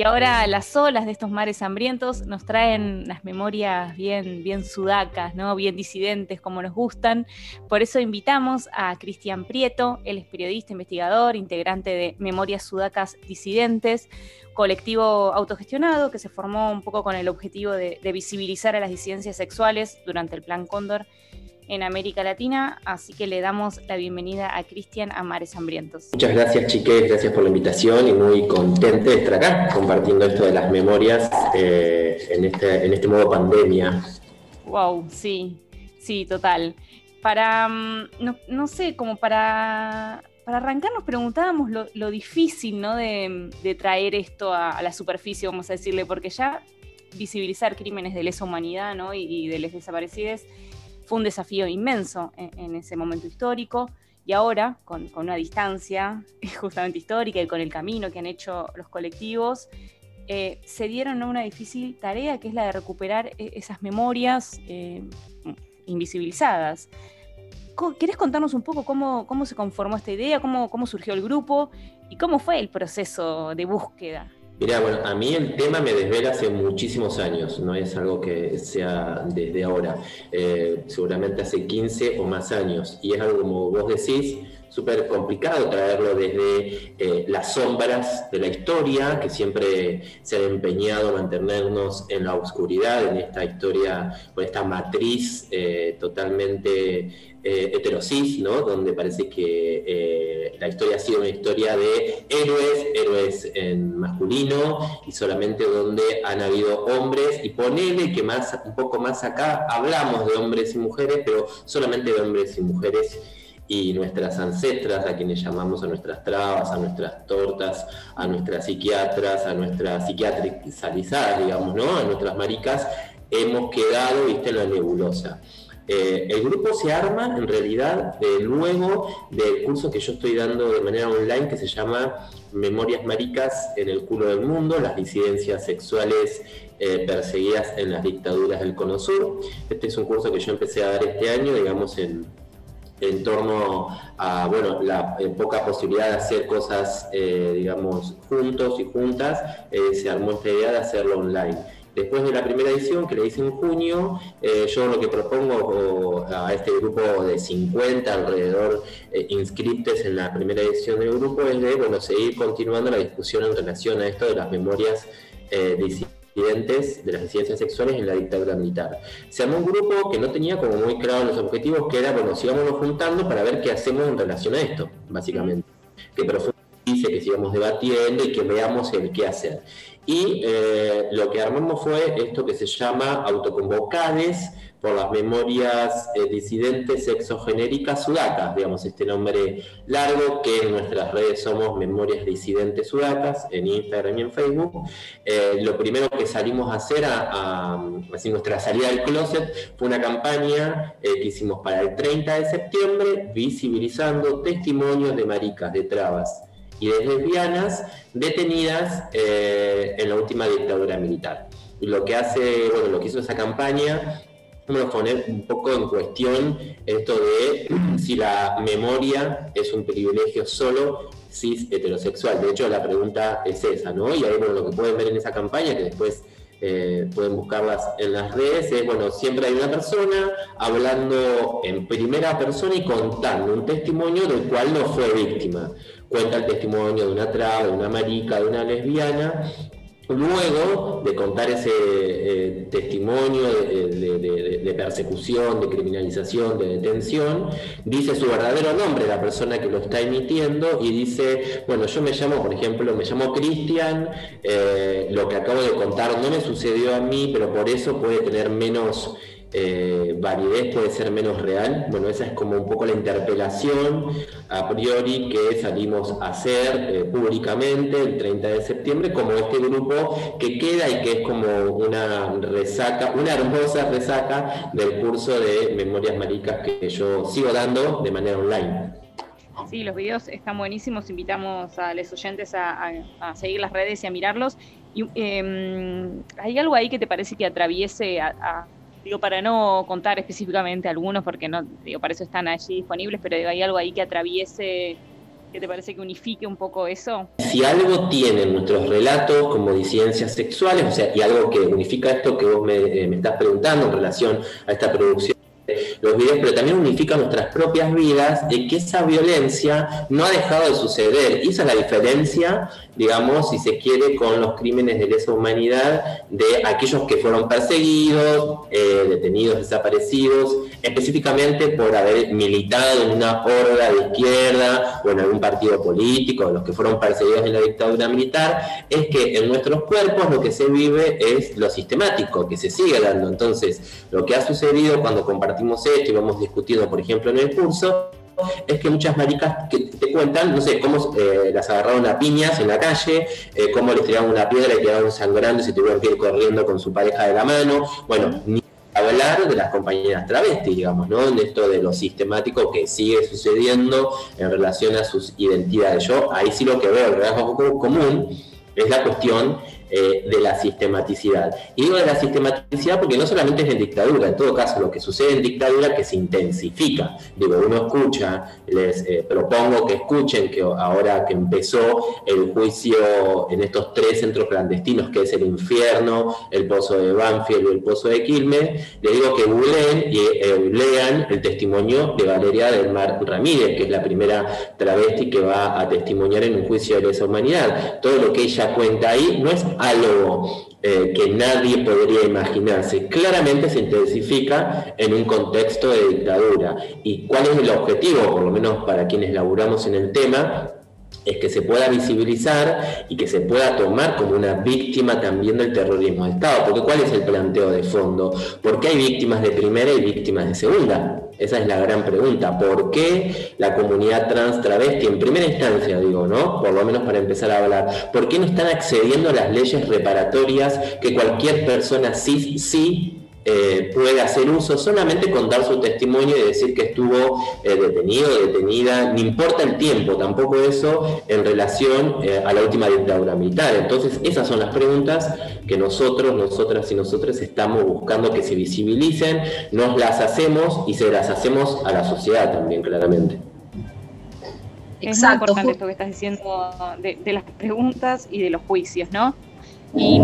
Y ahora las olas de estos mares hambrientos nos traen las memorias bien, bien sudacas, ¿no? bien disidentes como nos gustan. Por eso invitamos a Cristian Prieto, él es periodista, investigador, integrante de Memorias Sudacas Disidentes, colectivo autogestionado que se formó un poco con el objetivo de, de visibilizar a las disidencias sexuales durante el Plan Cóndor en América Latina, así que le damos la bienvenida a Cristian a Mares Hambrientos. Muchas gracias chiques, gracias por la invitación y muy contente de estar acá compartiendo esto de las memorias eh, en, este, en este modo pandemia. Wow, sí, sí, total. Para, mm, no, sé, como para, para arrancar nos preguntábamos lo, difícil ¿no? de, traer esto a, la superficie, vamos a decirle, porque ya visibilizar crímenes de lesa humanidad ¿no? y, y de les desaparecidos fue un desafío inmenso en, ese momento histórico y ahora, con, una distancia justamente histórica y con el camino que han hecho los colectivos, eh, se dieron a una difícil tarea que es la de recuperar e, esas memorias eh, invisibilizadas. ¿Querés contarnos un poco cómo, cómo se conformó esta idea, cómo, cómo surgió el grupo y cómo fue el proceso de búsqueda? Mira, bueno, a mí el tema me desvela hace muchísimos años, no es algo que sea desde ahora, eh, seguramente hace 15 o más años, y es algo como vos decís, súper complicado traerlo desde eh, las sombras de la historia, que siempre se ha empeñado a mantenernos en la oscuridad, en esta historia, con esta matriz eh, totalmente eh, heterosis, ¿no? donde parece que eh, la historia ha sido una historia de héroes, héroes en masculino, y solamente donde han habido hombres, y ponele que más, un poco más acá hablamos de hombres y mujeres, pero solamente de hombres y mujeres y nuestras ancestras, a quienes llamamos a nuestras trabas, a nuestras tortas, a nuestras psiquiatras, a nuestras psiquiatrizadas, digamos, ¿no? A nuestras maricas, hemos quedado, viste, en la nebulosa. Eh, el grupo se arma en realidad de luego del curso que yo estoy dando de manera online que se llama Memorias Maricas en el culo del mundo, las disidencias sexuales eh, perseguidas en las dictaduras del Cono Sur. Este es un curso que yo empecé a dar este año, digamos, en, en torno a bueno, la poca posibilidad de hacer cosas, eh, digamos, juntos y juntas, se armó esta idea de hacerlo online. Después de la primera edición, que le hice en junio, eh, yo lo que propongo a este grupo de 50 alrededor eh, en la primera edición del grupo es de bueno, seguir continuando la discusión en relación a esto de las memorias eh, disidentes de las disidencias sexuales en la dictadura militar. Se armó un grupo que no tenía como muy claro los objetivos, que era, bueno, sigámonos juntando para ver qué hacemos en relación a esto, básicamente. Que profundice, que sigamos debatiendo y que veamos el qué hacer. Y eh, lo que armamos fue esto que se llama autoconvocades por las memorias eh, disidentes exogenéricas sudacas, digamos, este nombre largo que en nuestras redes somos Memorias Disidentes Sudacas, en Instagram y en Facebook. Eh, lo primero que salimos a hacer, a, así nuestra salida del closet, fue una campaña que hicimos para el 30 de septiembre, visibilizando testimonios de maricas, de trabas y de lesbianas detenidas eh, en la última dictadura militar. Y lo que hace, bueno, lo que hizo esa campaña es poner un poco en cuestión esto de si la memoria es un privilegio solo cis heterosexual. De hecho, la pregunta es esa, ¿no? Y ahí, bueno, lo que pueden ver en esa campaña, que después eh, pueden buscarlas en las redes, es, bueno, siempre hay una persona hablando en primera persona y contando un testimonio del cual no fue víctima cuenta el testimonio de una traba, de una marica, de una lesbiana. Luego de contar ese eh, testimonio de, persecución, de criminalización, de detención, dice su verdadero nombre, la persona que lo está emitiendo, y dice, bueno, yo me llamo, por ejemplo, me llamo Cristian, eh, lo que acabo de contar no me sucedió a mí, pero por eso puede tener menos eh, validez puede ser menos real. Bueno, esa es como un poco la interpelación a priori que salimos a hacer eh, públicamente el 30 de septiembre como este grupo que queda y que es como una resaca, una hermosa resaca del curso de Memorias Maricas que yo sigo dando de manera online. Sí, los videos están buenísimos. Invitamos a los oyentes a, seguir las redes y a mirarlos. Y, em, ¿Hay algo ahí que te parece que atraviese a digo, para no contar específicamente algunos, porque no, digo, para eso están allí disponibles, pero hay algo ahí que atraviese ¿Qué te parece que unifique un poco eso? Si algo tienen nuestros relatos como disidencias sexuales, o sea, y algo que unifica esto que vos me, eh, me estás preguntando en relación a esta producción los videos, pero también unifica nuestras propias vidas, de que esa violencia no ha dejado de suceder. Y esa es la diferencia digamos, si se quiere, con los crímenes de lesa humanidad de aquellos que fueron perseguidos, eh, detenidos, desaparecidos, específicamente por haber militado en una horda de izquierda o en algún partido político, los que fueron perseguidos en la dictadura militar, es que en nuestros cuerpos lo que se vive es lo sistemático, que se sigue dando. Entonces, lo que ha sucedido cuando compartimos esto y vamos discutiendo, por ejemplo, en el curso, es que muchas maricas que te cuentan, no sé, cómo eh, las agarraron a piñas en la calle, eh, cómo les tiraron una piedra y quedaron sangrando y se tuvieron que ir corriendo con su pareja de la mano. Bueno, ni hablar de las compañeras travestis, digamos, ¿no? En esto de lo sistemático que sigue sucediendo en relación a sus identidades. Yo ahí sí lo que veo, el rasgo común es la cuestión eh, de la sistematicidad. Y digo de la sistematicidad porque no solamente es en dictadura, en todo caso lo que sucede en dictadura que se intensifica. Digo, uno escucha, les eh, propongo que escuchen que ahora que empezó el juicio en estos tres centros clandestinos, que es el infierno, el pozo de Banfield y el pozo de Quilmes, les digo que googleen y eh, lean el testimonio de Valeria del Mar Ramírez, que es la primera travesti que va a testimoniar en un juicio de lesa humanidad. Todo lo que ella cuenta ahí no es algo eh, que nadie podría imaginarse. Claramente se intensifica en un contexto de dictadura. ¿Y cuál es el objetivo, por lo menos para quienes laburamos en el tema? es que se pueda visibilizar y que se pueda tomar como una víctima también del terrorismo de Estado. Porque ¿cuál es el planteo de fondo? ¿Por qué hay víctimas de primera y víctimas de segunda? Esa es la gran pregunta. ¿Por qué la comunidad trans travesti, en primera instancia digo, ¿no? Por lo menos para empezar a hablar, ¿por qué no están accediendo a las leyes reparatorias que cualquier persona cis sí eh, puede hacer uso solamente con dar su testimonio y decir que estuvo eh, detenido, detenida, no importa el tiempo, tampoco eso en relación eh, a la última dictadura militar. Entonces, esas son las preguntas que nosotros, nosotras y nosotros estamos buscando que se visibilicen, nos las hacemos y se las hacemos a la sociedad también, claramente. Es muy importante esto que estás diciendo de, las preguntas y de los juicios, ¿no? y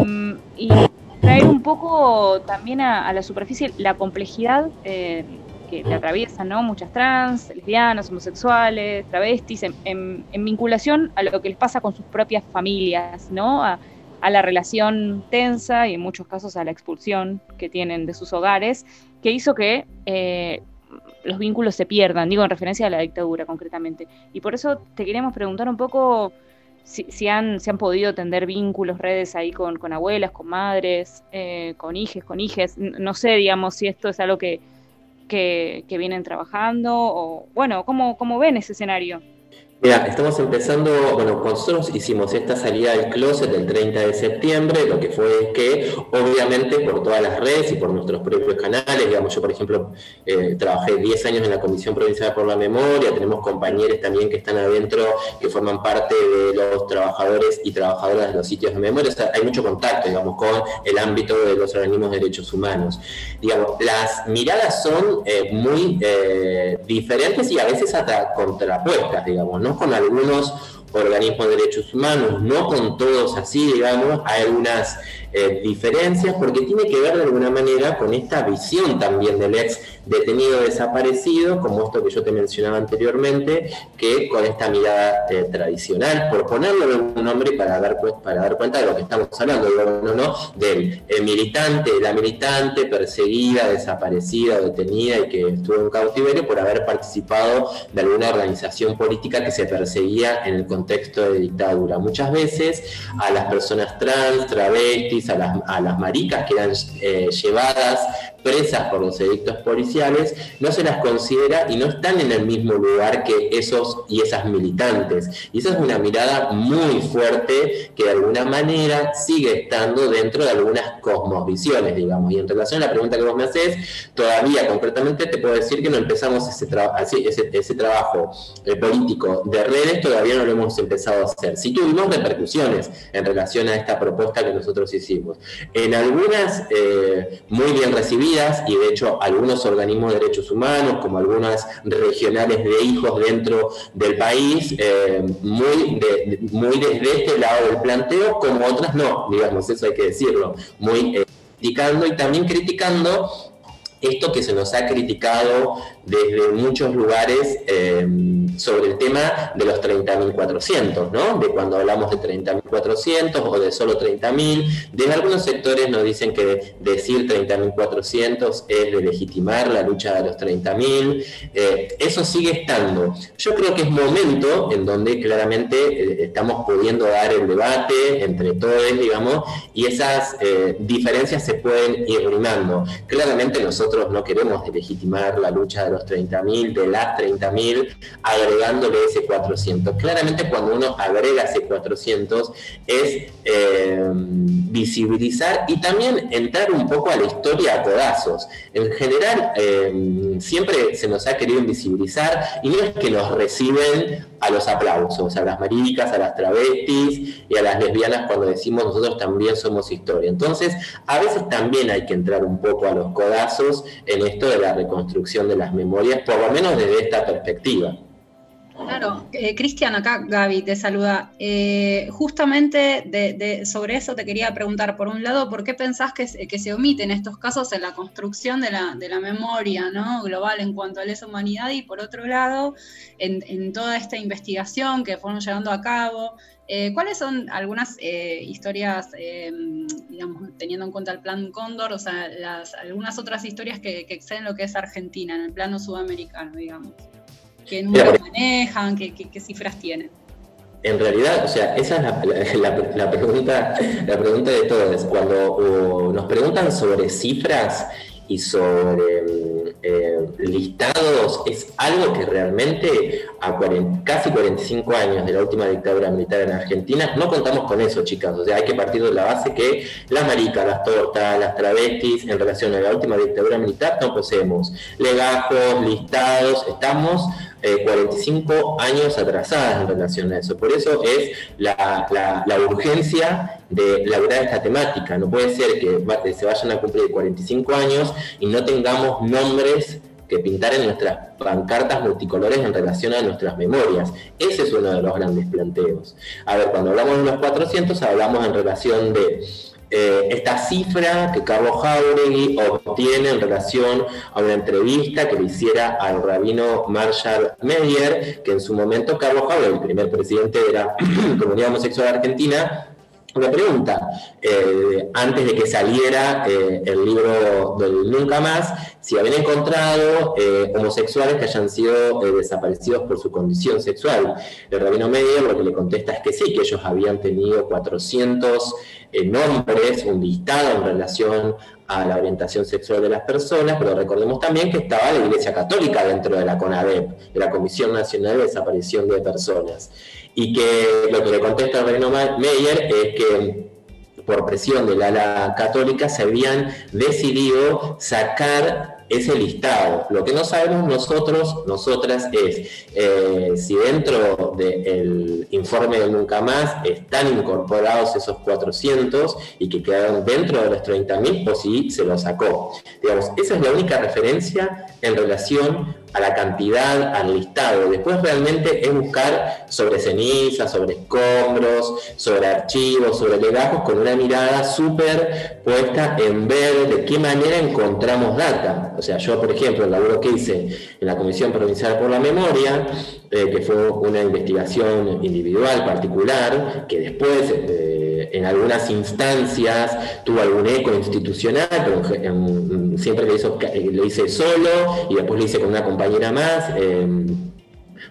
traer un poco también a, la superficie la complejidad eh, que le atraviesan ¿no? muchas trans, lesbianas, homosexuales, travestis, en, vinculación a lo que les pasa con sus propias familias, ¿no? A, la relación tensa y en muchos casos a la expulsión que tienen de sus hogares, que hizo que eh, los vínculos se pierdan, digo en referencia a la dictadura concretamente. Y por eso te queríamos preguntar un poco si, han, han podido tender vínculos, redes ahí con, abuelas, con madres, eh, con hijes, con hijes. No sé, digamos, si esto es algo que, que, vienen trabajando o, bueno, ¿cómo, cómo ven ese escenario? Mira, estamos empezando, bueno, nosotros hicimos esta salida del closet el 30 de septiembre, lo que fue que, obviamente, por todas las redes y por nuestros propios canales, digamos, yo, por ejemplo, eh, trabajé 10 años en la Comisión Provincial por la Memoria, tenemos compañeros también que están adentro, que forman parte de los trabajadores y trabajadoras de los sitios de memoria, hay mucho contacto, digamos, con el ámbito de los organismos de derechos humanos. Digamos, las miradas son eh, muy eh, diferentes y a veces hasta contrapuestas, digamos, ¿no? Con algunos organismos de derechos humanos, no con todos así, digamos, hay algunas eh, diferencias porque tiene que ver de alguna manera con esta visión también del ex detenido desaparecido, como esto que yo te mencionaba anteriormente, que con esta mirada eh, tradicional, por ponerlo en un nombre para dar, para dar cuenta de lo que estamos hablando, no, no, del militante, la militante perseguida, desaparecida, detenida y que estuvo en cautiverio por haber participado de alguna organización política que se perseguía en el contexto de dictadura. Muchas veces a las personas trans, travestis, a las, a las maricas que eran eh, llevadas presas por los edictos policiales, no se las considera y no están en el mismo lugar que esos y esas militantes. Y esa es una mirada muy fuerte que de alguna manera sigue estando dentro de algunas cosmovisiones, digamos. Y en relación a la pregunta que vos me haces, todavía concretamente te puedo decir que no empezamos ese, ese, ese trabajo eh, político de redes, todavía no lo hemos empezado a hacer. Sí tuvimos repercusiones en relación a esta propuesta que nosotros hicimos. En algunas, eh, muy bien recibidas, y de hecho algunos organismos de derechos humanos, como algunas regionales de hijos dentro del país, eh, muy, muy desde este lado del planteo, como otras no, digamos, eso hay que decirlo, muy eh, criticando y también criticando esto que se nos ha criticado desde muchos lugares eh, sobre el tema de los 30.400, ¿no? De cuando hablamos de 30.400 o de solo 30.000. Desde algunos sectores nos dicen que decir 30.400 es de legitimar la lucha de los 30.000. Eh, eso sigue estando. Yo creo que es momento en donde claramente eh, estamos pudiendo dar el debate entre todos, digamos, y esas diferencias se pueden ir rimando. Claramente nosotros no queremos legitimar la lucha de los 30.000, de las 30.000, agregándole ese 400. Claramente cuando uno agrega ese 400 es eh, visibilizar y también entrar un poco a la historia a codazos. En general eh, siempre se nos ha querido invisibilizar y no es que nos reciben a los aplausos, a las maricas, a las travestis y a las lesbianas cuando decimos nosotros también somos historia. Entonces, a veces también hay que entrar un poco a los codazos en esto de la reconstrucción de las memorias, por lo menos desde esta perspectiva. Claro, eh, Cristian, acá Gaby te saluda. Eh, justamente sobre eso te quería preguntar, por un lado, ¿por qué pensás que, se omiten estos casos en la construcción de la, memoria global en cuanto a lesa humanidad? Y por otro lado, en, toda esta investigación que fueron llevando a cabo, eh, ¿cuáles son algunas historias, digamos, teniendo en cuenta el plan Cóndor, o sea, algunas otras historias que, que exceden lo que es Argentina en el plano sudamericano, digamos? ¿Qué números manejan? ¿Qué, cifras tienen? En realidad, o sea, esa es la, pregunta, la pregunta de todos. Cuando nos preguntan sobre cifras y sobre eh, listados, es algo que realmente a casi 45 años de la última dictadura militar en Argentina, no contamos con eso, chicas. O sea, hay que partir de la base que las maricas, las tortas, las travestis, en relación a la última dictadura militar, no poseemos legajos, listados, estamos 45 eh, años atrasadas en relación a eso. Por eso es la, urgencia de lograr esta temática. No puede ser que se vayan a cumplir 45 años y no tengamos nombres que pintar en nuestras pancartas multicolores en relación a nuestras memorias. Ese es uno de los grandes planteos. A ver, cuando hablamos de los 400, hablamos en relación de eh, esta cifra que Carlos Jauregui obtiene en relación a una entrevista que le hiciera al rabino Marshall Meyer, que en su momento Carlos Jauregui, el primer presidente de la comunidad homosexual argentina, una pregunta, eh, antes de que saliera eh, el libro del Nunca Más, si habían encontrado homosexuales que hayan sido desaparecidos por su condición sexual. El rabino Meyer lo que le contesta es que sí, que ellos habían tenido 400 nombres, un listado en relación a la orientación sexual de las personas, pero recordemos también que estaba la Iglesia Católica dentro de la CONADEP, de la Comisión Nacional de Desaparición de Personas, y que lo que le contesta Reino Meyer es que por presión del ala católica se habían decidido sacar ese listado. Lo que no sabemos nosotros, nosotras, es eh, si dentro del informe de Nunca Más están incorporados esos 400 y que quedaron dentro de los 30.000 o si se lo sacó. Digamos, esa es la única referencia en relación a la cantidad, al listado. Después realmente es buscar sobre cenizas, sobre escombros, sobre archivos, sobre legajos, con una mirada súper puesta en ver de qué manera encontramos data. O sea, yo, por ejemplo, el laburo que hice en la Comisión Provincial por la Memoria, eh, que fue una investigación individual, particular, que después... Eh, en algunas instancias tuvo algún eco institucional, pero siempre lo, hizo, lo hice solo y después lo hice con una compañera más. Eh,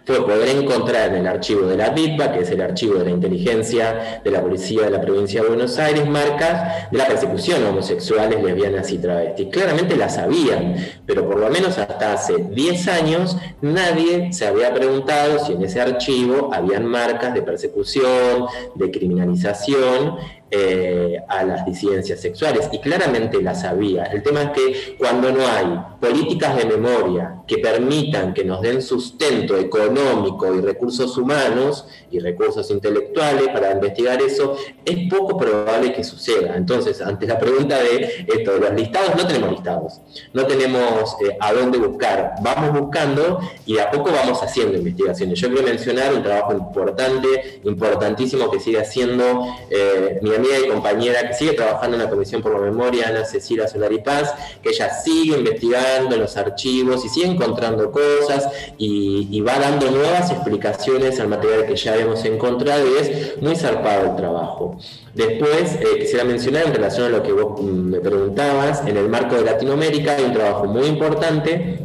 fue poder encontrar en el archivo de la BIPA, que es el archivo de la inteligencia de la policía de la provincia de Buenos Aires, marcas de la persecución a homosexuales, lesbianas y travestis. Claramente las sabían, pero por lo menos hasta hace 10 años nadie se había preguntado si en ese archivo habían marcas de persecución, de criminalización eh, a las disidencias sexuales y claramente las había. El tema es que cuando no hay políticas de memoria que permitan que nos den sustento económico y recursos humanos y recursos intelectuales para investigar eso, es poco probable que suceda. Entonces, ante la pregunta de esto, los listados, no tenemos listados, no tenemos eh, a dónde buscar, vamos buscando y de a poco vamos haciendo investigaciones. Yo quiero mencionar un trabajo importante, importantísimo que sigue haciendo eh, mi amiga y compañera que sigue trabajando en la Comisión por la Memoria, Ana Cecilia Solari Paz, que ella sigue investigando en los archivos y sigue encontrando cosas y, va dando nuevas explicaciones al material que ya hemos encontrado y es muy zarpado el trabajo. Después, eh, quisiera mencionar en relación a lo que vos mm, me preguntabas, en el marco de Latinoamérica hay un trabajo muy importante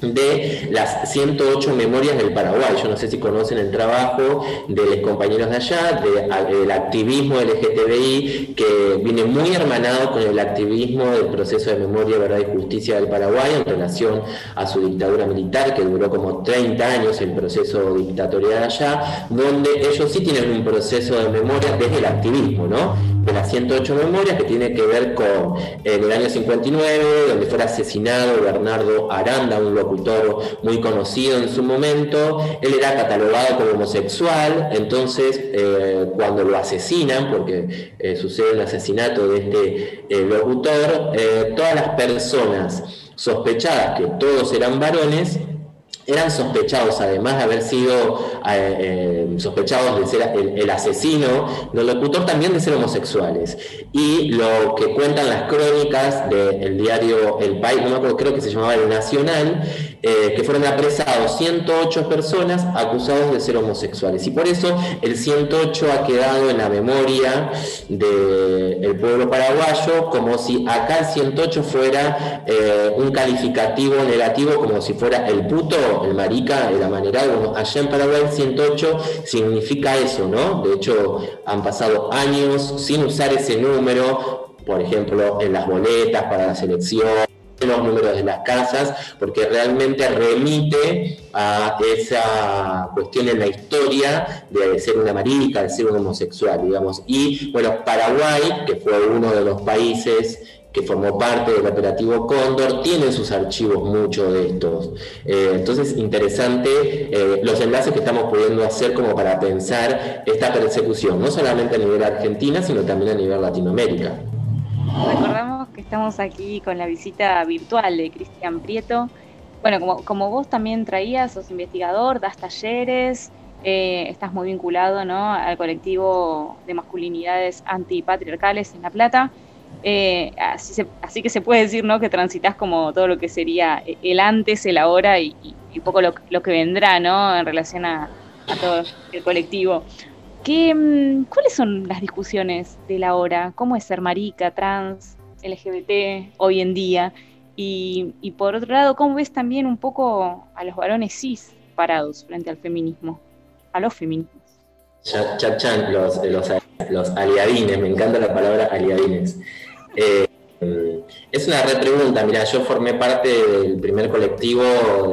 de las 108 memorias del Paraguay. Yo no sé si conocen el trabajo de los compañeros de allá, del activismo LGTBI, que viene muy hermanado con el activismo del proceso de memoria, verdad y justicia del Paraguay en relación a su dictadura militar, que duró como 30 años el proceso dictatorial allá, donde ellos sí tienen un proceso de memoria desde el activismo, ¿no? De las 108 memorias que tiene que ver con en el año 59, donde fue asesinado Bernardo Aranda, un locutor muy conocido en su momento. Él era catalogado como homosexual, entonces eh, cuando lo asesinan, porque eh, sucede el asesinato de este eh, locutor, todas las personas sospechadas que todos eran varones, eran sospechados, además de haber sido eh, eh, sospechados de ser el, asesino del locutor, también de ser homosexuales. Y lo que cuentan las crónicas del diario El País, no me acuerdo, creo que se llamaba El Nacional, eh, que fueron apresados 108 personas acusados de ser homosexuales. Y por eso el 108 ha quedado en la memoria del pueblo paraguayo como si acá el 108 fuera un calificativo negativo, como si fuera el puto el marica, el amanerado, allá en Paraguay el 108 significa eso, ¿no? De hecho, han pasado años sin usar ese número, por ejemplo, en las boletas para la selección, los números de las casas, porque realmente remite a esa cuestión en la historia de ser una marica, de ser un homosexual, digamos. Y bueno, Paraguay, que fue uno de los países que formó parte del operativo Cóndor, tiene sus archivos muchos de estos. Eh, entonces, interesante eh, los enlaces que estamos pudiendo hacer como para pensar esta persecución, no solamente a nivel Argentina, sino también a nivel Latinoamérica. Recordamos que estamos aquí con la visita virtual de Cristian Prieto. Bueno, como, como vos también traías, sos investigador, das talleres, eh, estás muy vinculado ¿no? al colectivo de masculinidades antipatriarcales en La Plata. Eh, así, que se puede decir ¿no? que transitas como todo lo que sería el antes, el ahora y, un poco lo, que vendrá ¿no? en relación a, todo el colectivo. ¿Qué, mm, ¿Cuáles son las discusiones del ahora? ¿Cómo es ser marica, trans, LGBT hoy en día? Y, por otro lado, ¿cómo ves también un poco a los varones cis parados frente al feminismo? A los feminismos. Chachan, los, los, los aliadines, me encanta la palabra aliadines. Eh, es una repregunta, mira, yo formé parte del primer colectivo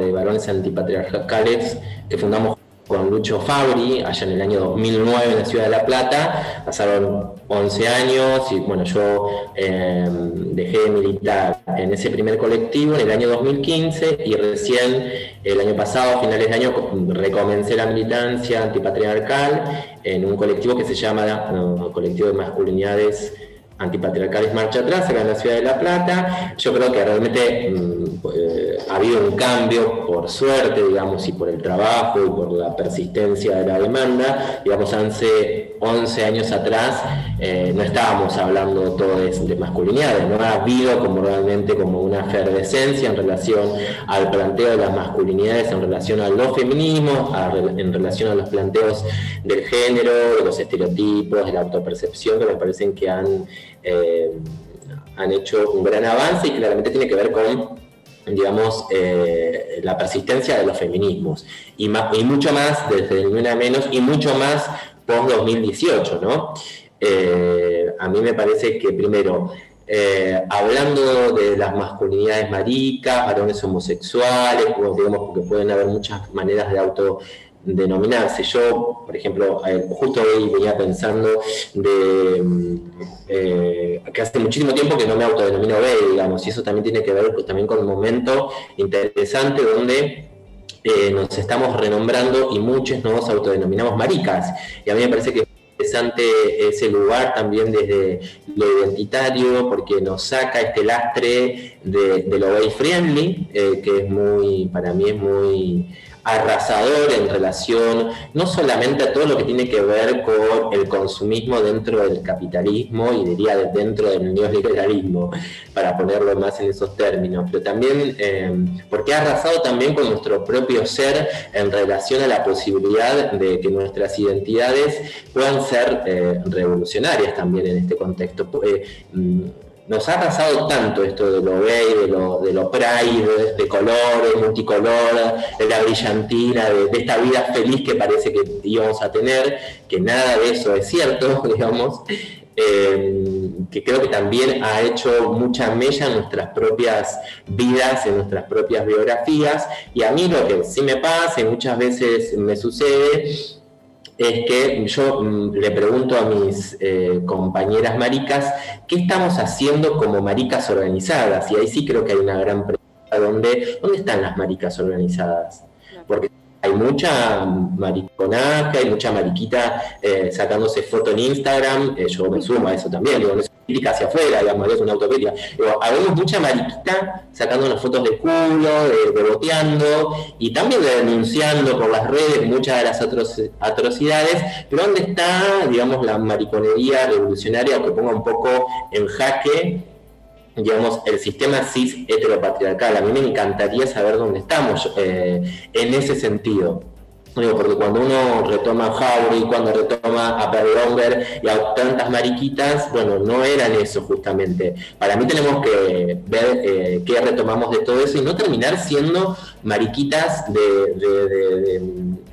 de varones antipatriarcales que fundamos con Lucho Fabri, allá en el año 2009 en la ciudad de La Plata. Pasaron 11 años y bueno, yo em, dejé de militar en ese primer colectivo en el año 2015 y recién el año pasado, a finales de año, recomencé la militancia antipatriarcal en un colectivo que se llama Colectivo de Masculinidades antipatriarcales marcha atrás acá en la ciudad de La Plata. Yo creo que realmente mm, ha habido un cambio, por suerte, digamos, y por el trabajo y por la persistencia de la demanda. Digamos, hace 11 años atrás eh, no estábamos hablando todo de, masculinidades, no ha habido como realmente como una efervescencia en relación al planteo de las masculinidades, en relación a los feminismos, en relación a los planteos del género, de los estereotipos, de la autopercepción, que me parecen que han eh, han hecho un gran avance y claramente tiene que ver con, digamos, eh, la persistencia de los feminismos. Y, mucho más, desde una menos, y mucho más post-2018, ¿no? Eh, a mí me parece que primero, hablando de las masculinidades maricas, varones homosexuales, digamos, porque pueden haber muchas maneras de auto denominarse. Yo, por ejemplo, eh, justo hoy venía pensando de mm, eh, que hace muchísimo tiempo que no me autodenomino gay, digamos, y eso también tiene que ver también con un momento interesante donde eh, nos estamos renombrando y muchos nos autodenominamos maricas. Y a mí me parece que es interesante ese lugar también desde lo identitario, porque nos saca este lastre de, lo gay friendly, que es muy, para mí es muy arrasador en relación no solamente a todo lo que tiene que ver con el consumismo dentro del capitalismo y diría dentro del neoliberalismo, para ponerlo más en esos términos, pero también eh, porque ha arrasado también con nuestro propio ser en relación a la posibilidad de que nuestras identidades puedan ser eh, revolucionarias también en este contexto. Eh, mm, nos ha pasado tanto esto de lo gay, de lo, de lo pride, de, colores, multicolor, de la brillantina, de, esta vida feliz que parece que íbamos a tener, que nada de eso es cierto, digamos, eh, que creo que también ha hecho mucha mella en nuestras propias vidas, en nuestras propias biografías, y a mí lo que sí me pasa y muchas veces me sucede es que yo mm, le pregunto a mis eh, compañeras maricas, ¿qué estamos haciendo como maricas organizadas? Y ahí sí creo que hay una gran pregunta, ¿dónde, ¿dónde están las maricas organizadas? Porque hay mucha mariconaje, hay mucha mariquita eh, sacándose foto en Instagram, eh, yo me sumo a eso también, digo, no es crítica hacia afuera, digamos, es una autocrítica. Habemos mucha mariquita sacando unas fotos de culo, de, boteando, y también denunciando por las redes muchas de las atrocidades, pero ¿dónde está, digamos, la mariconería revolucionaria que ponga un poco en jaque digamos, el sistema cis heteropatriarcal. A mí me encantaría saber dónde estamos eh, en ese sentido. Porque cuando uno retoma a Jauregui, cuando retoma a Perry y a tantas mariquitas, bueno, no eran eso justamente. Para mí tenemos que ver eh, qué retomamos de todo eso y no terminar siendo mariquitas de,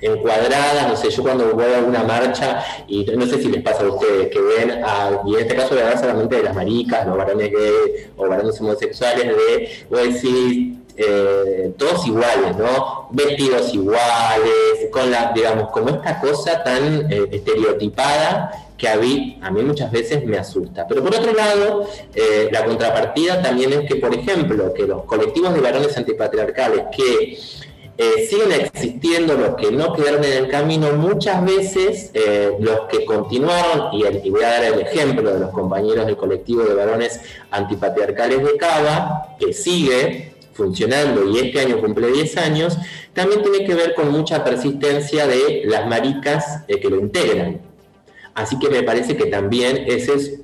encuadradas, no sé, yo cuando voy a una marcha, y no sé si les pasa a ustedes, que ven, a, y en este caso voy a hablar solamente de las maricas, los varones gays o varones homosexuales, de, voy a decir, eh, todos iguales, ¿no? Vestidos iguales, con la, digamos, como esta cosa tan eh, estereotipada que a mí, a mí muchas veces me asusta. Pero por otro lado, eh, la contrapartida también es que, por ejemplo, que los colectivos de varones antipatriarcales que siguen existiendo, los que no quedaron en el camino, muchas veces los que continuaron, y, y, voy a dar el ejemplo de los compañeros del colectivo de varones antipatriarcales de Cava, que sigue, funcionando y este año cumple 10 años, también tiene que ver con mucha persistencia de las maricas eh, que lo integran. Así que me parece que también ese es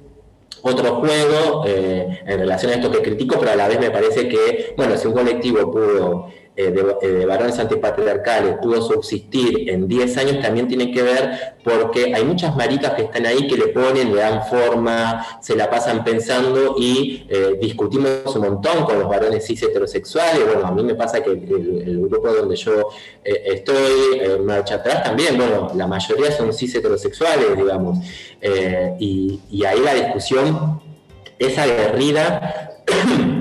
otro juego eh, en relación a esto que critico, pero a la vez me parece que, bueno, si un colectivo pudo eh, eh, de, varones antipatriarcales pudo subsistir en 10 años también tiene que ver porque hay muchas maricas que están ahí que le ponen, le dan forma, se la pasan pensando y eh, discutimos un montón con los varones cis heterosexuales. Bueno, a mí me pasa que el, grupo donde yo estoy, en marcha atrás también, bueno, la mayoría son cis heterosexuales, digamos, y, y ahí la discusión es aguerrida.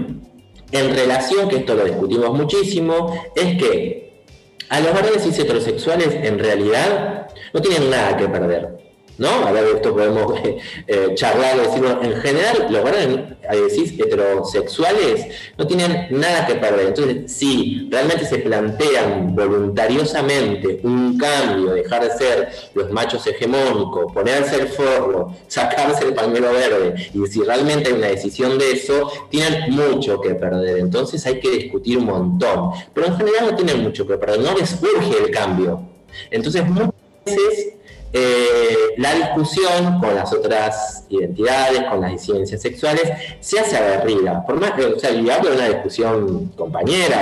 en relación, que esto lo discutimos muchísimo, es que a los varones cis heterosexuales en realidad no tienen nada que perder. ¿No? A ver, esto podemos eh, eh, charlar, decirlo. En general, los varones heterosexuales no tienen nada que perder. Entonces, si realmente se plantean voluntariosamente un cambio, dejar de ser los machos hegemónicos, ponerse el forro, sacarse el pañuelo verde, y si realmente hay una decisión de eso, tienen mucho que perder. Entonces hay que discutir un montón. Pero en general no tienen mucho que perder, no les urge el cambio. Entonces, muchas veces eh, la discusión con las otras identidades, con las disidencias sexuales, se hace aguerrida. Por más que, o sea, yo hablo de una discusión compañera,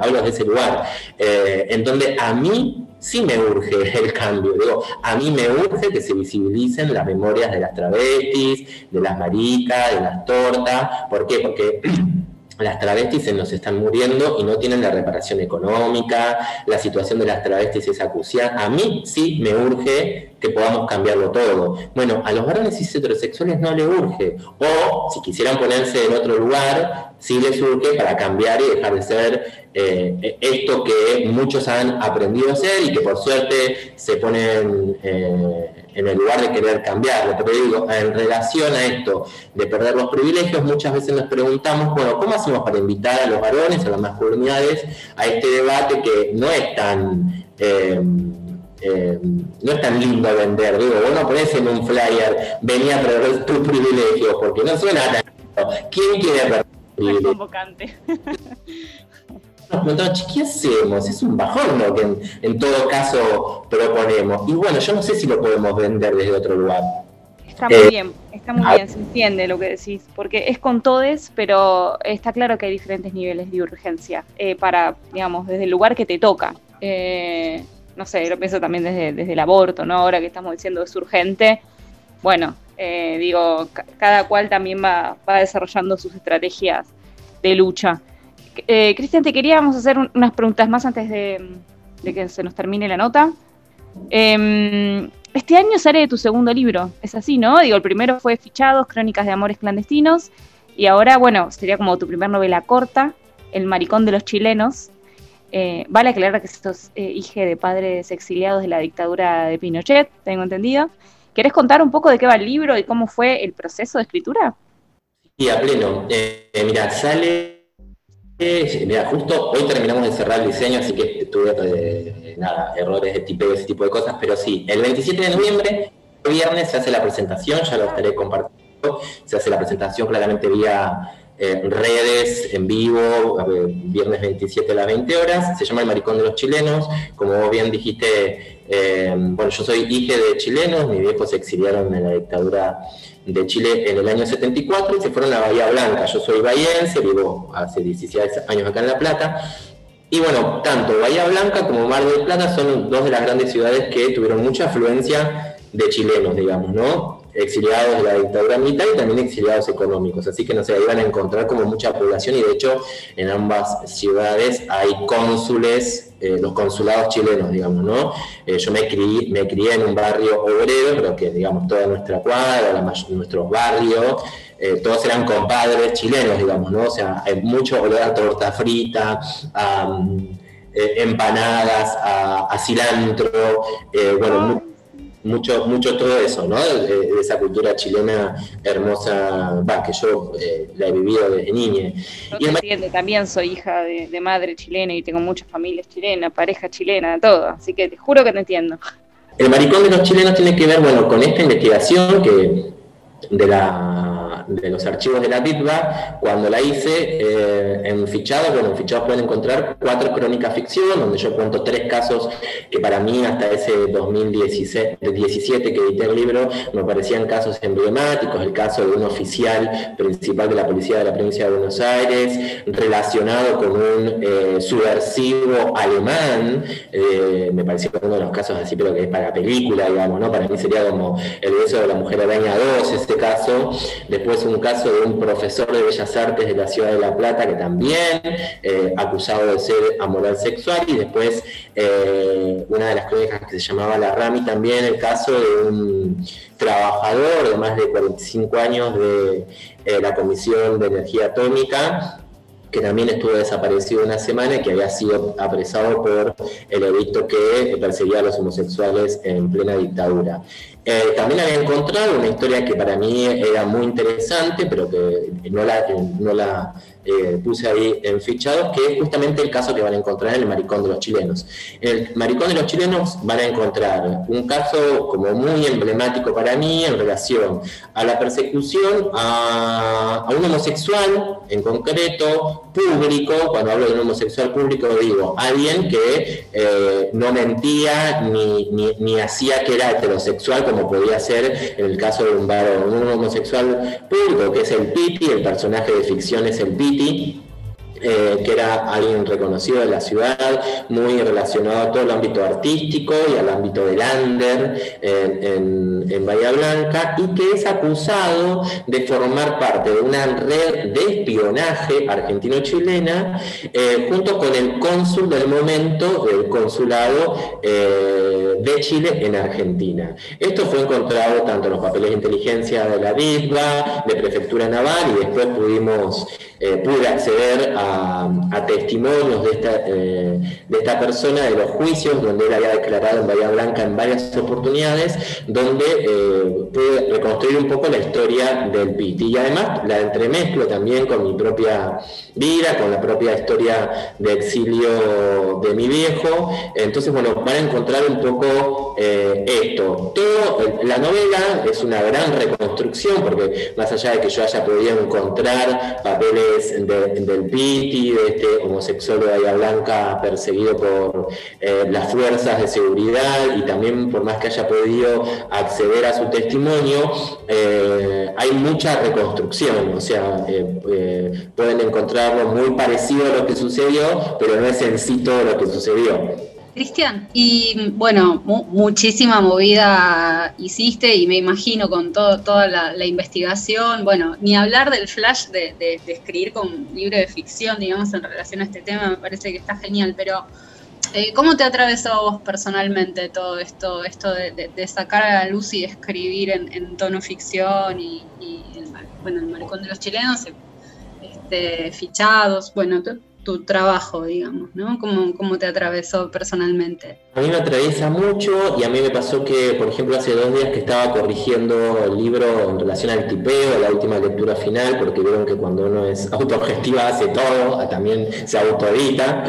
hablo, de ese lugar, eh, en donde a mí sí me urge el cambio. A mí me urge que se visibilicen las memorias de las travestis, de las maricas, de las tortas. ¿Por qué? Porque las travestis se nos están muriendo y no tienen la reparación económica, la situación de las travestis es acuciada. A mí sí me urge podamos cambiarlo todo. Bueno, a los varones cis heterosexuales no le urge. O si quisieran ponerse en otro lugar, sí le surge para cambiar y dejar de ser eh, esto que muchos han aprendido a hacer y que por suerte se ponen eh, en el lugar de querer cambiarlo. Pero digo, en relación a esto de perder los privilegios, muchas veces nos preguntamos, bueno, ¿cómo hacemos para invitar a los varones, a las masculinidades, a este debate que no es tan... Eh, no es tan lindo vender, digo, vos no ponés en un flyer, venía a perder tus privilegios, porque no suena tan ¿Quién quiere perder es convocante. ¿qué hacemos? Es un bajón lo que en, todo caso proponemos. Y bueno, yo no sé si lo podemos vender desde otro lugar. Está muy eh, bien, está muy bien, se entiende lo que decís, porque es con todes, pero está claro que hay diferentes niveles de urgencia eh, para, digamos, desde el lugar que te toca. Eh, no sé, lo pienso también desde, desde el aborto, ¿no? Ahora que estamos diciendo es urgente, bueno, eh, digo, cada cual también va, desarrollando sus estrategias de lucha. Eh, Cristian, te queríamos hacer unas preguntas más antes de, que se nos termine la nota. Em, este año sale tu segundo libro, es así, ¿no? Digo, el primero fue Fichados, Crónicas de Amores Clandestinos, y ahora, bueno, sería como tu primer novela corta, El Maricón de los Chilenos. Eh, vale aclarar que sos eh, hija de padres exiliados de la dictadura de Pinochet, tengo entendido. ¿Querés contar un poco de qué va el libro y cómo fue el proceso de escritura? Sí, a pleno. Eh, mira, sale. Mira, justo hoy terminamos de cerrar el diseño, así que tuve eh, nada, errores de tipeo, ese tipo de cosas, pero sí, el 27 de noviembre, viernes, se hace la presentación, ya lo estaré compartiendo. Se hace la presentación claramente vía redes, en vivo, viernes 27 a las 20 horas. Se llama El Maricón de los Chilenos. Como bien dijiste, eh, bueno, yo soy hija de chilenos, mis viejos se exiliaron en la dictadura de Chile en el año 74 y se fueron a Bahía Blanca. Yo soy bahiense, vivo hace 16 años acá en La Plata. Y bueno, tanto Bahía Blanca como Mar del Plata son dos de las grandes ciudades que tuvieron mucha afluencia de chilenos, digamos, ¿no? Exiliados de la dictadura militar y también exiliados económicos. Así que no se iban a encontrar como mucha población y de hecho en ambas ciudades hay cónsules, eh, los consulados chilenos, digamos, ¿no? Eh, yo me crié, me crié en un barrio obrero, pero que digamos toda nuestra cuadra, nuestros barrios, eh, todos eran compadres chilenos, digamos, ¿no? O sea, hay mucho olor a torta frita, a empanadas, a, cilantro, bueno, mucho, mucho todo eso, ¿no? De, esa cultura chilena hermosa, va, que yo eh, la he vivido desde niña. y también soy hija de, madre chilena y tengo muchas familias chilenas, pareja chilena, todo, así que te juro que te entiendo. El maricón de los chilenos tiene que ver, bueno, con esta investigación que de la de los archivos de la DITBA, cuando la hice eh, en fichados, bueno, en fichados pueden encontrar cuatro crónicas ficción, donde yo cuento tres casos que para mí hasta ese 2017 que edité el libro me parecían casos emblemáticos, el caso de un oficial principal de la policía de la provincia de Buenos Aires, relacionado con un eh, subversivo alemán, eh, me pareció uno de los casos así, pero que es para película, digamos, ¿no? Para mí sería como el beso de la mujer araña 2, este caso. Después es un caso de un profesor de Bellas Artes de la ciudad de La Plata que también eh, acusado de ser amoral sexual y después eh, una de las crónicas que se llamaba La Rami también el caso de un trabajador de más de 45 años de eh, la Comisión de Energía Atómica que también estuvo desaparecido una semana y que había sido apresado por el edicto que perseguía a los homosexuales en plena dictadura. Eh, también había encontrado una historia que para mí era muy interesante, pero que no la, no la eh, puse ahí en fichados, que es justamente el caso que van a encontrar en el Maricón de los Chilenos. En el Maricón de los Chilenos van a encontrar un caso como muy emblemático para mí en relación a la persecución a, un homosexual en concreto, público, cuando hablo de un homosexual público digo alguien que eh, no mentía ni, ni, hacía que era heterosexual como podía ser en el caso de un varón, un homosexual público que es el Piti, el personaje de ficción es el activity eh, que era alguien reconocido de la ciudad, muy relacionado a todo el ámbito artístico y al ámbito del under en, Bahía Blanca, y que es acusado de formar parte de una red de espionaje argentino-chilena eh, junto con el cónsul del momento, el consulado eh, de Chile en Argentina. Esto fue encontrado tanto en los papeles de inteligencia de la DISBA, de Prefectura Naval, y después pudimos, pude acceder a a, testimonios de esta, eh, de esta persona, de los juicios, donde él había declarado en Bahía Blanca en varias oportunidades, donde eh, pude reconstruir un poco la historia del PIT. Y además la entremezclo también con mi propia vida, con la propia historia de exilio de mi viejo. Entonces, bueno, van a encontrar un poco eh, esto. Todo, la novela es una gran reconstrucción, porque más allá de que yo haya podido encontrar papeles del PIT, de este homosexual de Bahía Blanca perseguido por eh, las fuerzas de seguridad y también por más que haya podido acceder a su testimonio, eh, hay mucha reconstrucción, o sea, eh, pueden encontrarlo muy parecido a lo que sucedió, pero no es en sí todo lo que sucedió. Cristian, y bueno, muchísima movida hiciste y me imagino con todo, toda la, investigación, bueno, ni hablar del flash de, escribir con libro de ficción, digamos, en relación a este tema, me parece que está genial, pero eh, ¿cómo te atravesó vos personalmente todo esto, esto de, sacar a la luz y escribir en, tono ficción y, el, bueno, el maricón de los chilenos, este, fichados, bueno, tu trabajo, digamos, ¿no? ¿Cómo, ¿Cómo, te atravesó personalmente? A mí me atraviesa mucho y a mí me pasó que, por ejemplo, hace dos días que estaba corrigiendo el libro en relación al tipeo, la última lectura final, porque vieron que cuando uno es autoobjetiva hace todo, también se autoedita.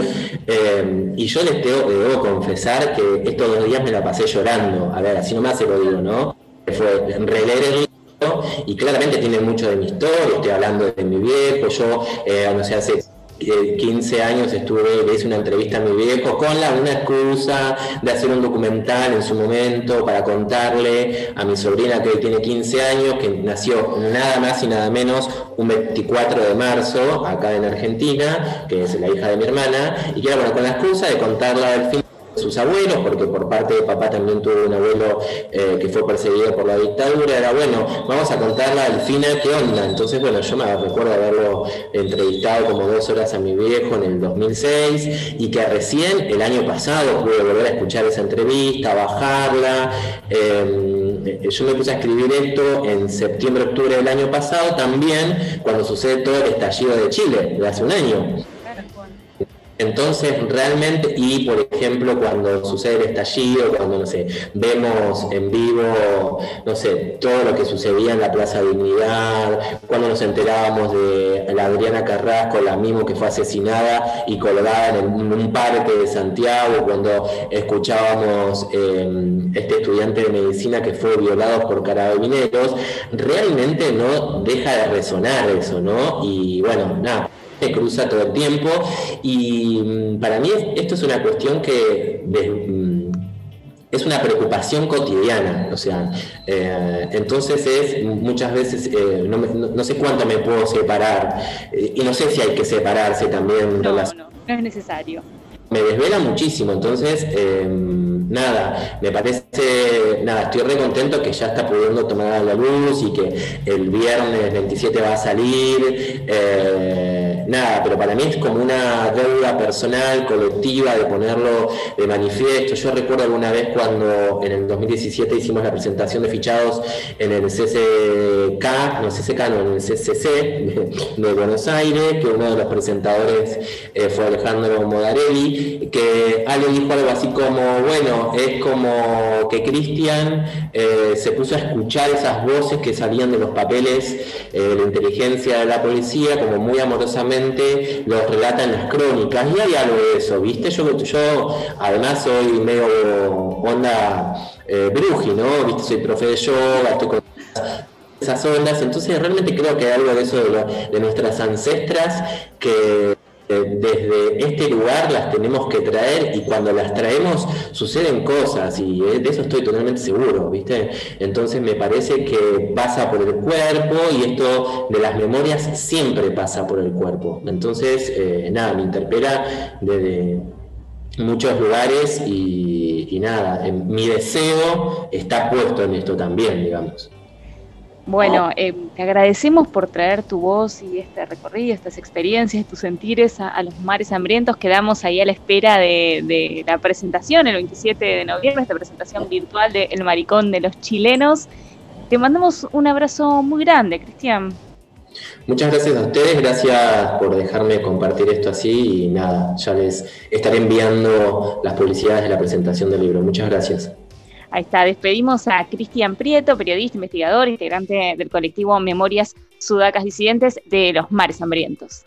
Eh, y yo les debo, confesar que estos dos días me la pasé llorando. A ver, así nomás se lo digo, ¿no? Fue releer el libro y claramente tiene mucho de mi historia, estoy hablando de mi viejo, yo, eh, no sé, hace 15 años estuve, le hice una entrevista a mi viejo con la, una excusa de hacer un documental en su momento para contarle a mi sobrina que tiene 15 años, que nació nada más y nada menos un 24 de marzo acá en Argentina, que es la hija de mi hermana, y que era bueno, con la excusa de contarla al fin sus abuelos, porque por parte de papá también tuvo un abuelo eh, que fue perseguido por la dictadura, era bueno, vamos a contarla al final qué onda. Entonces, bueno, yo me recuerdo haberlo entrevistado como dos horas a mi viejo en el 2006 y que recién el año pasado pude volver a escuchar esa entrevista, bajarla. Em, yo me puse a escribir esto en septiembre, octubre del año pasado, también cuando sucede todo el estallido de Chile, de hace un año. Entonces, realmente, y por ejemplo, cuando sucede el estallido, cuando, no sé, vemos en vivo, no sé, todo lo que sucedía en la Plaza Dignidad, cuando nos enterábamos de la Adriana Carrasco, la misma que fue asesinada y colgada en, un parque de Santiago, cuando escuchábamos eh, este estudiante de medicina que fue violado por carabineros, realmente no deja de resonar eso, ¿no? Y bueno, nada se cruza todo el tiempo y mm, para mí esto es una cuestión que mm, es una preocupación cotidiana, o sea, eh, entonces es muchas veces, eh, no, sé cuánto me puedo separar eh, y no sé si hay que separarse también. No, no, no es necesario. Me desvela muchísimo, entonces em, nada, me parece, nada, estoy re contento que ya está pudiendo tomar la luz y que el viernes 27 va a salir nada, pero para mí es como una deuda personal, colectiva, de ponerlo de manifiesto. Yo recuerdo alguna vez cuando en el 2017 hicimos la presentación de fichados en el CCK, no CCK, no, en el CCC de, Buenos Aires, que uno de los presentadores eh, fue Alejandro Modarelli, que alguien dijo algo así como, bueno, es como que Cristian eh, se puso a escuchar esas voces que salían de los papeles eh, de la inteligencia de la policía, como muy amorosamente lo relata en las crónicas, y hay algo de eso, ¿viste? Yo, además soy medio onda eh, bruji, ¿no? ¿Viste? Soy profe de yoga, estoy con esas ondas, entonces realmente creo que hay algo de eso de, nuestras ancestras que desde este lugar las tenemos que traer y cuando las traemos suceden cosas y de eso estoy totalmente seguro, ¿viste? Entonces me parece que pasa por el cuerpo y esto de las memorias siempre pasa por el cuerpo. Entonces, eh, nada, me interpela desde muchos lugares y nada, mi deseo está puesto en esto también, digamos. Bueno, eh, te agradecemos por traer tu voz y este recorrido, estas experiencias, tus sentires a, los mares hambrientos. Quedamos ahí a la espera de, la presentación el 27 de noviembre, esta presentación virtual de El Maricón de los Chilenos. Te mandamos un abrazo muy grande, Cristian. Muchas gracias a ustedes, gracias por dejarme compartir esto así y nada, ya les estaré enviando las publicidades de la presentación del libro. Muchas gracias. Ahí está, despedimos a Cristian Prieto, periodista, investigador, integrante del colectivo Memorias Sudacas Disidentes de los Mares Hambrientos.